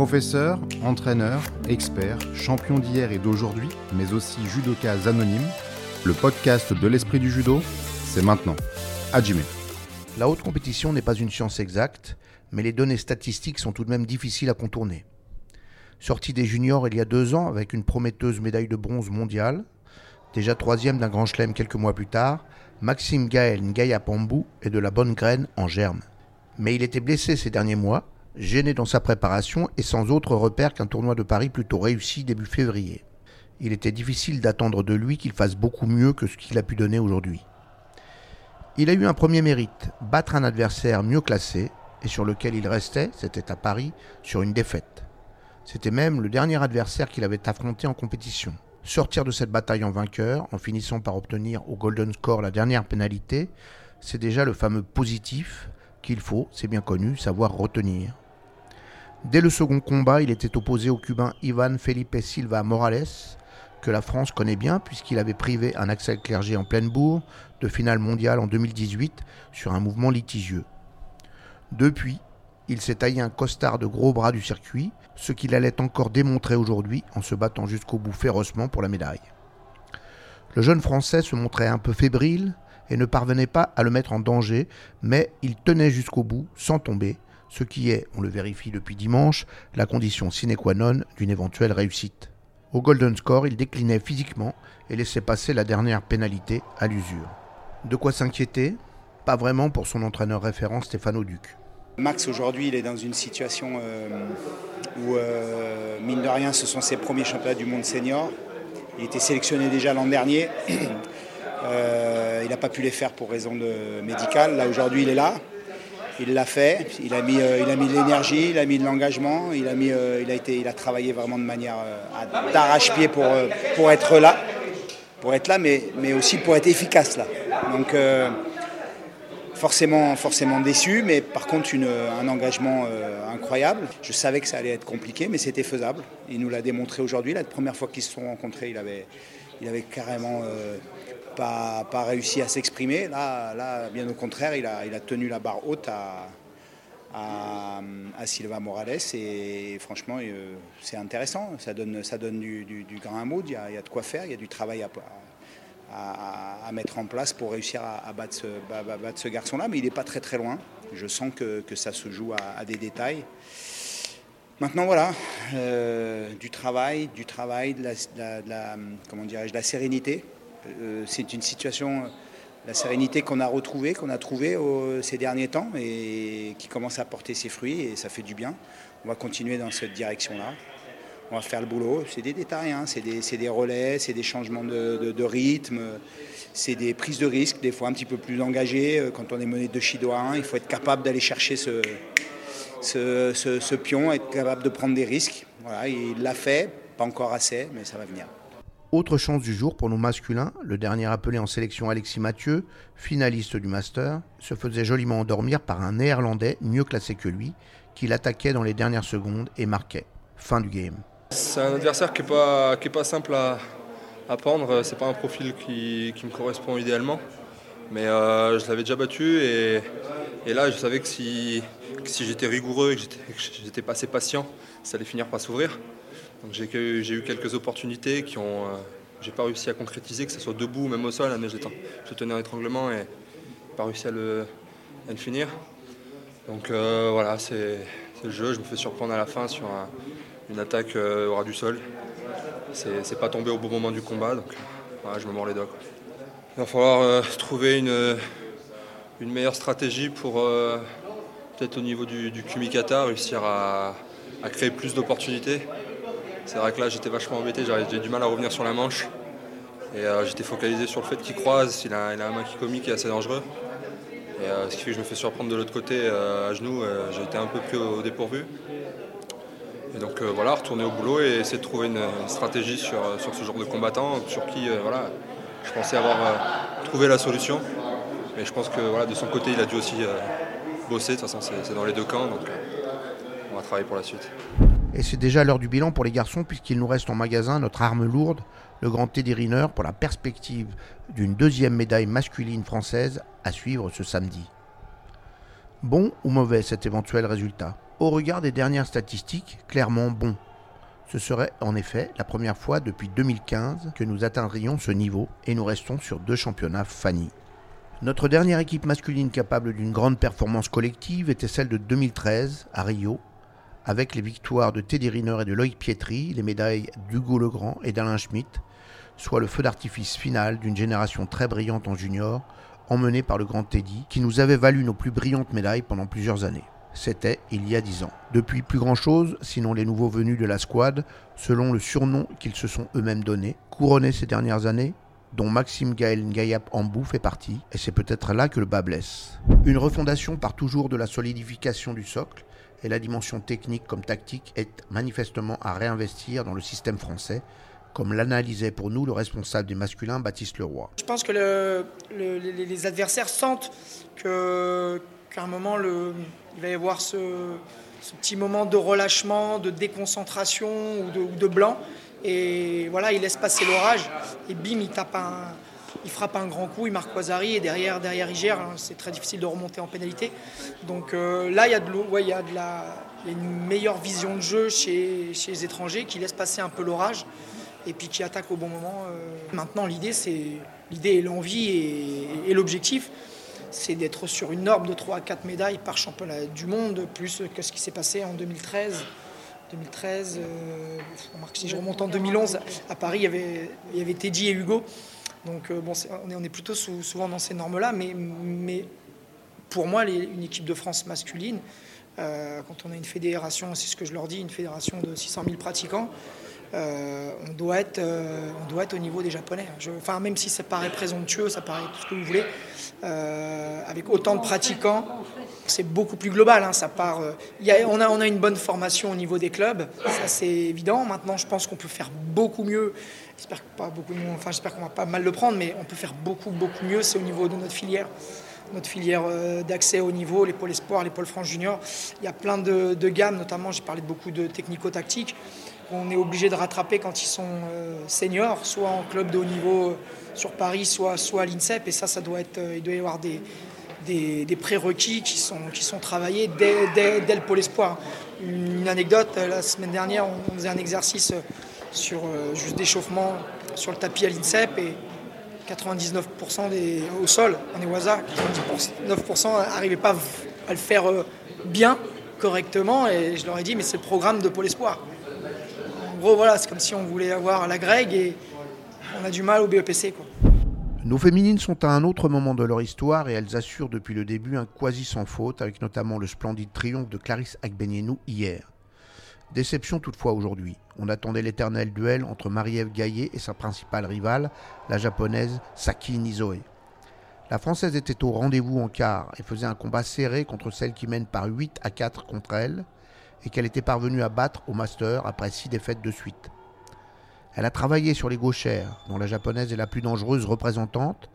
Professeur, entraîneur, expert, champion d'hier et d'aujourd'hui, mais aussi judoka anonyme, le podcast de l'esprit du judo, c'est maintenant. Hajime. La haute compétition n'est pas une science exacte, mais les données statistiques sont tout de même difficiles à contourner. Sorti des juniors il y a deux ans avec une prometteuse médaille de bronze mondiale, déjà troisième d'un grand chelem quelques mois plus tard, Maxime Gaël Ngaya Pambou est de la bonne graine en germe. Mais il était blessé ces derniers mois gêné dans sa préparation et sans autre repère qu'un tournoi de Paris plutôt réussi début février. Il était difficile d'attendre de lui qu'il fasse beaucoup mieux que ce qu'il a pu donner aujourd'hui. Il a eu un premier mérite, battre un adversaire mieux classé, et sur lequel il restait, c'était à Paris, sur une défaite. C'était même le dernier adversaire qu'il avait affronté en compétition. Sortir de cette bataille en vainqueur, en finissant par obtenir au Golden Score la dernière pénalité, c'est déjà le fameux positif qu'il faut, c'est bien connu, savoir retenir. Dès le second combat, il était opposé au Cubain Ivan Felipe Silva Morales, que la France connaît bien puisqu'il avait privé un Axel Clerget en pleine bourre de finale mondiale en 2018 sur un mouvement litigieux. Depuis, il s'est taillé un costard de gros bras du circuit, ce qu'il allait encore démontrer aujourd'hui en se battant jusqu'au bout férocement pour la médaille. Le jeune Français se montrait un peu fébrile et ne parvenait pas à le mettre en danger, mais il tenait jusqu'au bout sans tomber, ce qui est, on le vérifie depuis dimanche, la condition sine qua non d'une éventuelle réussite. Au Golden Score, il déclinait physiquement et laissait passer la dernière pénalité à l'usure. De quoi s'inquiéter? Pas vraiment pour son entraîneur référent Stéphano Duc. Max aujourd'hui il est dans une situation euh, où euh, mine de rien ce sont ses premiers championnats du monde senior. Il était sélectionné déjà l'an dernier. Euh, il n'a pas pu les faire pour raison médicale. Là aujourd'hui il est là. Il l'a fait, il a mis, euh, il a mis de l'énergie, il a mis de l'engagement, il, a euh, il, il a travaillé vraiment de manière d'arrache-pied pour, pour être là, pour être là, mais, mais aussi pour être efficace là. Donc forcément, forcément déçu, mais par contre un engagement incroyable. Je savais que ça allait être compliqué, mais c'était faisable. Il nous l'a démontré aujourd'hui. La première fois qu'ils se sont rencontrés, il avait, il avait carrément pas, réussi à s'exprimer. Là, là, bien au contraire, il a, il a tenu la barre haute à, à, Silva Morales et franchement, euh, c'est intéressant. Ça donne, ça donne du, du, grain à il y, a, de quoi faire, il y a du travail à, à, à mettre en place pour réussir à, battre ce, ce garçon-là, mais il n'est pas très très loin. Je sens que, que ça se joue à, des détails. Maintenant, voilà, euh, du travail, du travail, de la, comment de la sérénité. Euh, c'est une situation, la sérénité qu'on a retrouvée, qu'on a trouvée ces derniers temps et qui commence à porter ses fruits et ça fait du bien. On va continuer dans cette direction-là. On va faire le boulot. C'est des détails, hein. c'est des, relais, c'est des changements de, rythme, c'est des prises de risques, des fois un petit peu plus engagées. Euh, quand on est mené de Chido à 1, il faut être capable d'aller chercher ce, ce, pion, être capable de prendre des risques. Voilà, il l'a fait, pas encore assez, mais ça va venir. Autre chance du jour pour nos masculins, le dernier appelé en sélection Alexis Mathieu, finaliste du Master, se faisait joliment endormir par un néerlandais mieux classé que lui, qui l'attaquait dans les dernières secondes et marquait. Fin du game. C'est un adversaire qui n'est pas, simple à, à prendre, c'est pas un profil qui, me correspond idéalement. Mais euh, je l'avais déjà battu et, là je savais que si, que si j'étais rigoureux et que j'étais assez patient, ça allait finir par s'ouvrir. J'ai eu quelques opportunités qui ont, euh, j'ai pas réussi à concrétiser, que ce soit debout ou même au sol, mais je tenais un étranglement et pas réussi à le, finir. Donc euh, voilà, c'est le jeu. Je me fais surprendre à la fin sur un, une attaque euh, au ras du sol. C'est pas tombé au bon moment du combat, donc je me mords les doigts. Il va falloir euh, trouver une, meilleure stratégie pour peut-être au niveau du, Kumikata réussir à créer plus d'opportunités. C'est vrai que là j'étais vachement embêté, j'ai du mal à revenir sur la manche. Et euh, j'étais focalisé sur le fait qu'il croise, il a, il a un makikomi qui est assez dangereux. Et, euh, ce qui fait que je me fais surprendre de l'autre côté euh, à genoux, j'ai été un peu plus au, dépourvu. Et donc voilà, retourner au boulot et essayer de trouver une, une stratégie sur, sur, ce genre de combattant sur qui voilà, je pensais avoir trouvé la solution. Mais je pense que voilà, de son côté il a dû aussi bosser, de toute façon c'est dans les deux camps, donc on va travailler pour la suite. Et c'est déjà l'heure du bilan pour les garçons puisqu'il nous reste en magasin notre arme lourde, le grand Teddy Riner, pour la perspective d'une deuxième médaille masculine française à suivre ce samedi. Bon ou mauvais cet éventuel résultat? Au regard des dernières statistiques, clairement bon. Ce serait en effet la première fois depuis 2015 que nous atteindrions ce niveau et nous restons sur deux championnats Fanny. Notre dernière équipe masculine capable d'une grande performance collective était celle de 2013 à Rio, avec les victoires de Teddy Riner et de Loïc Pietri, les médailles d'Hugo Legrand et d'Alain Schmitt, soit le feu d'artifice final d'une génération très brillante en junior, emmenée par le grand Teddy, qui nous avait valu nos plus brillantes médailles pendant plusieurs années. C'était il y a dix ans. Depuis plus grand chose, sinon les nouveaux venus de la squad, selon le surnom qu'ils se sont eux-mêmes donné, couronnés ces dernières années, dont Maxime Gaël Ngayap Ambou fait partie, et c'est peut-être là que le bas blesse. Une refondation par toujours de la solidification du socle, et la dimension technique comme tactique est manifestement à réinvestir dans le système français, comme l'analysait pour nous le responsable des masculins, Baptiste Leroy. Je pense que le, le, les adversaires sentent qu'à un moment, il va y avoir ce, petit moment de relâchement, de déconcentration ou de, ou de blanc. Et voilà, il laisse passer l'orage. Et bim, il tape un, il frappe un grand coup, il marque Quasari et derrière, derrière il gère. Hein, c'est très difficile de remonter en pénalité. Donc euh, là, il y, a de, ouais, il, y a la, une meilleure vision de jeu chez, les étrangers qui laisse passer un peu l'orage et puis qui attaque au bon moment. Euh. Maintenant, l'idée, c'est l'idée et l'envie et, l'objectif, c'est d'être sur une norme de 3 à 4 médailles par championnat du monde, plus que ce qui s'est passé en 2013. 2013, euh, si je remonte en 2011, à Paris, il y avait Teddy et Hugo. Donc euh, bon, on, est, plutôt souvent dans ces normes-là, mais, mais, pour moi, une équipe de France masculine, euh, quand on a une fédération, c'est ce que je leur dis, une fédération de 600 000 pratiquants, euh, on, doit être, euh, on doit être au niveau des Japonais. Je, enfin, même si ça paraît présomptueux, ça paraît tout ce que vous voulez, euh, avec autant de pratiquants, c'est beaucoup plus global. Hein, ça part, on, a, on a une bonne formation au niveau des clubs, ça c'est évident. Maintenant, je pense qu'on peut faire beaucoup mieux. J'espère pas beaucoup, qu'on va pas mal le prendre, mais on peut faire beaucoup, beaucoup mieux. C'est au niveau de notre filière notre filière d'accès au niveau, les pôles espoirs, les pôles France junior. Il y a plein de, de gammes, notamment j'ai parlé de beaucoup de technico-tactiques qu'on est obligé de rattraper quand ils sont euh, seniors, soit en club de haut niveau euh, sur Paris, soit, à l'INSEP. Et ça, doit être, euh, il doit y avoir des, des, prérequis qui sont, travaillés dès, le pôle espoir. Une, une, anecdote, la semaine dernière, on, faisait un exercice sur juste d'échauffement sur le tapis à l'INSEP et 99% des, au sol, on est au hasard, 99% n'arrivaient pas à le faire bien, correctement. Et je leur ai dit, mais c'est le programme de Pôle Espoir. Gros, voilà, c'est comme si on voulait avoir la Greg et on a du mal au BEPC. Nos féminines sont à un autre moment de leur histoire et elles assurent depuis le début un quasi sans faute, avec notamment le splendide triomphe de Clarisse Agbenienou hier. Déception toutefois aujourd'hui. On attendait l'éternel duel entre Marie-Ève Gaillet et sa principale rivale, la japonaise Saki Nizoe. La française était au rendez-vous en quart et faisait un combat serré contre celle qui mène par 8 à 4 contre elle et qu'elle était parvenue à battre au Master après 6 défaites de suite. Elle a travaillé sur les gauchères, dont la japonaise est la plus dangereuse représentante,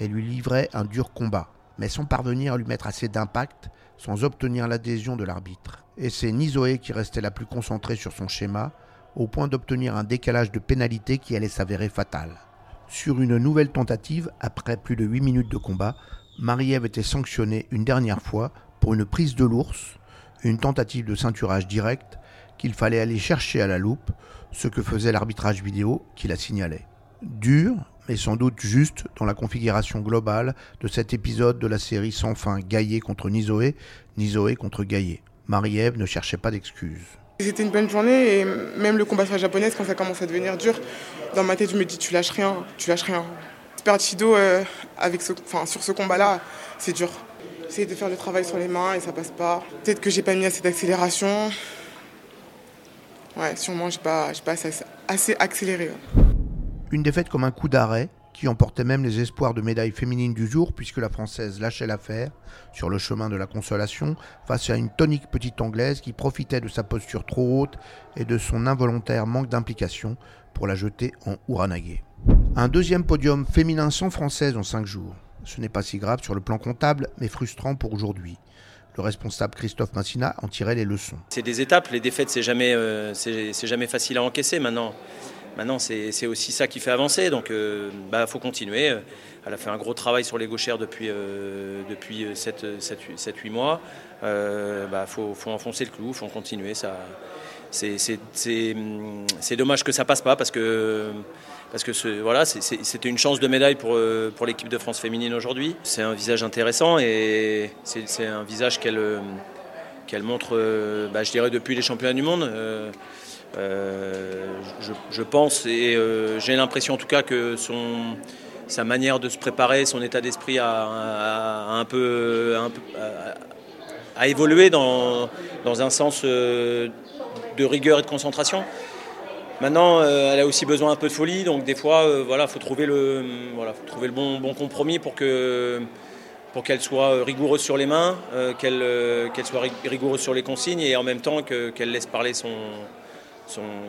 et lui livrait un dur combat, mais sans parvenir à lui mettre assez d'impact, sans obtenir l'adhésion de l'arbitre. Et c'est Nizoé qui restait la plus concentrée sur son schéma, au point d'obtenir un décalage de pénalité qui allait s'avérer fatal. Sur une nouvelle tentative, après plus de 8 minutes de combat, Marie-Ève était sanctionnée une dernière fois pour une prise de l'ours, une tentative de ceinturage direct qu'il fallait aller chercher à la loupe, ce que faisait l'arbitrage vidéo qui la signalait. Dur, mais sans doute juste dans la configuration globale de cet épisode de la série sans fin Gaillet contre Nizoé, Nizoé contre Gaillet. Marie-Ève ne cherchait pas d'excuses. C'était une bonne journée et même le combat sur la japonaise, quand ça commence à devenir dur, dans ma tête, je me dis tu lâches rien, tu lâches rien. Perdre Chido euh, avec ce, sur ce combat-là, c'est dur. J'essaie de faire le travail sur les mains et ça passe pas. Peut-être que j'ai pas mis assez d'accélération. Ouais, sûrement, j'ai pas, pas assez, accéléré. Une défaite comme un coup d'arrêt qui emportait même les espoirs de médaille féminine du jour puisque la Française lâchait l'affaire sur le chemin de la consolation face à une tonique petite Anglaise qui profitait de sa posture trop haute et de son involontaire manque d'implication pour la jeter en Uranage. Un deuxième podium féminin sans Française en cinq jours. Ce n'est pas si grave sur le plan comptable, mais frustrant pour aujourd'hui. Le responsable Christophe Massina en tirait les leçons. C'est des étapes, les défaites, c'est jamais, euh, jamais facile à encaisser maintenant. Maintenant, c'est aussi ça qui fait avancer. Donc, il euh, bah, faut continuer. Elle a fait un gros travail sur les gauchères depuis, euh, depuis 7-8 mois. Il bah, faut, enfoncer le clou, faut continuer. C'est dommage que ça passe pas parce que parce que voilà, c'était une chance de médaille pour, pour l'équipe de France féminine aujourd'hui. C'est un visage intéressant et c'est un visage qu'elle qu'elle montre, bah, je dirais, depuis les championnats du monde. Euh, je, pense et euh, j'ai l'impression en tout cas que son, sa manière de se préparer, son état d'esprit a, un peu, évolué dans, dans, un sens euh, de rigueur et de concentration. Maintenant, elle a aussi besoin un peu de folie, donc des fois, voilà, faut trouver le, voilà, faut trouver le bon, bon compromis pour que pour qu'elle soit rigoureuse sur les mains, qu'elle qu'elle soit rigoureuse sur les consignes et en même temps qu'elle laisse parler son,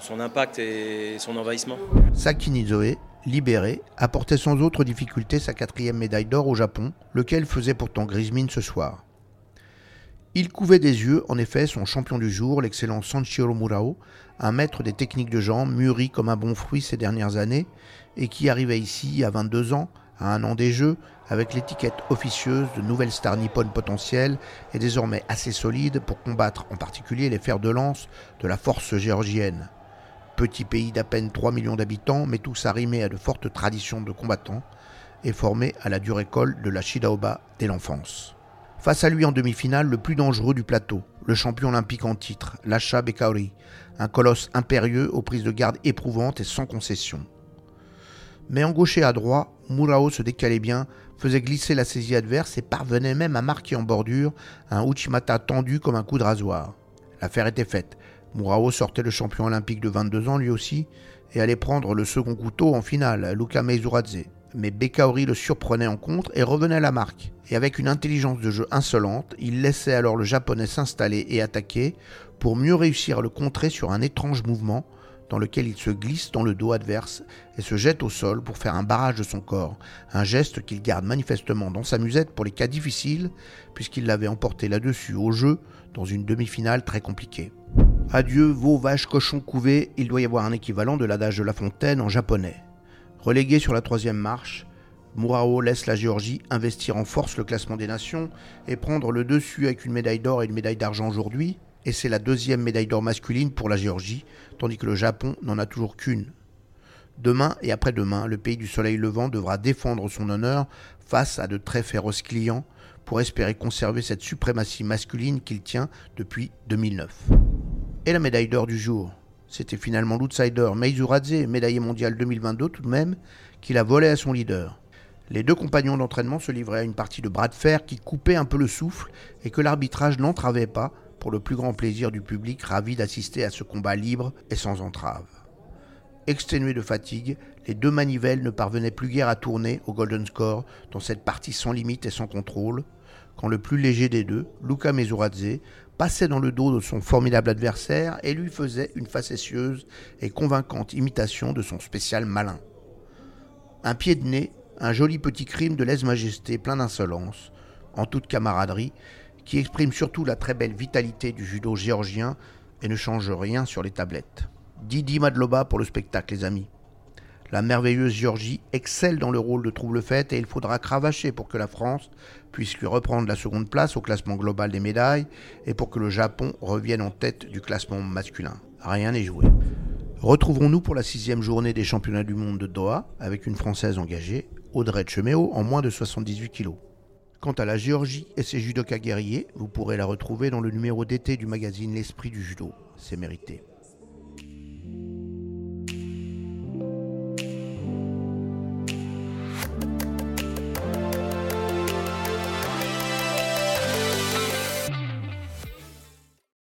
son, impact et son envahissement. Sakini Zoé, libéré, apportait sans autre difficulté sa quatrième médaille d'or au Japon, lequel faisait pourtant grise ce soir. Il couvait des yeux, en effet, son champion du jour, l'excellent Sanchiro Murao, un maître des techniques de jambes, mûri comme un bon fruit ces dernières années, et qui arrivait ici à 22 ans, à un an des Jeux, avec l'étiquette officieuse de nouvelle star nippone potentielle et désormais assez solide pour combattre en particulier les fers de lance de la force géorgienne. Petit pays d'à peine 3 millions d'habitants, mais tous arrimés à de fortes traditions de combattants et formés à la dure école de la Shidaoba dès l'enfance. Face à lui en demi-finale, le plus dangereux du plateau, le champion olympique en titre, Lasha Bekaori, un colosse impérieux aux prises de garde éprouvantes et sans concession. Mais en gaucher à droite, Murao se décalait bien, faisait glisser la saisie adverse et parvenait même à marquer en bordure un Uchimata tendu comme un coup de rasoir. L'affaire était faite. Murao sortait le champion olympique de 22 ans lui aussi et allait prendre le second couteau en finale, Luka Meizuradze. Mais Bekaori le surprenait en contre et revenait à la marque. Et avec une intelligence de jeu insolente, il laissait alors le japonais s'installer et attaquer pour mieux réussir à le contrer sur un étrange mouvement dans lequel il se glisse dans le dos adverse et se jette au sol pour faire un barrage de son corps, un geste qu'il garde manifestement dans sa musette pour les cas difficiles, puisqu'il l'avait emporté là-dessus au jeu dans une demi-finale très compliquée. Adieu, vos vaches, cochons couvés, il doit y avoir un équivalent de l'adage de La Fontaine en japonais. Relégué sur la troisième marche, Murao laisse la Géorgie investir en force le classement des nations et prendre le dessus avec une médaille d'or et une médaille d'argent aujourd'hui, et c'est la deuxième médaille d'or masculine pour la Géorgie, tandis que le Japon n'en a toujours qu'une. Demain et après-demain, le pays du soleil levant devra défendre son honneur face à de très féroces clients pour espérer conserver cette suprématie masculine qu'il tient depuis 2009. Et la médaille d'or du jour? C'était finalement l'outsider Meizuradze, médaillé mondial 2022 tout de même, qui la volait à son leader. Les deux compagnons d'entraînement se livraient à une partie de bras de fer qui coupait un peu le souffle et que l'arbitrage n'entravait pas pour le plus grand plaisir du public ravi d'assister à ce combat libre et sans entrave. Exténués de fatigue, les deux manivelles ne parvenaient plus guère à tourner au Golden Score dans cette partie sans limite et sans contrôle, quand le plus léger des deux, Luca Mesuradze, passait dans le dos de son formidable adversaire et lui faisait une facétieuse et convaincante imitation de son spécial malin. Un pied de nez, un joli petit crime de lèse-majesté plein d'insolence, en toute camaraderie, qui exprime surtout la très belle vitalité du judo géorgien et ne change rien sur les tablettes. Didi Madloba pour le spectacle, les amis. La merveilleuse Géorgie excelle dans le rôle de trouble-fête et il faudra cravacher pour que la France puisse lui reprendre la seconde place au classement global des médailles et pour que le Japon revienne en tête du classement masculin. Rien n'est joué. Retrouverons-nous pour la sixième journée des championnats du monde de Doha avec une Française engagée, Audrey Cheméo, en moins de 78 kilos. Quant à la Géorgie et ses judokas guerriers, vous pourrez la retrouver dans le numéro d'été du magazine L'Esprit du Judo. C'est mérité.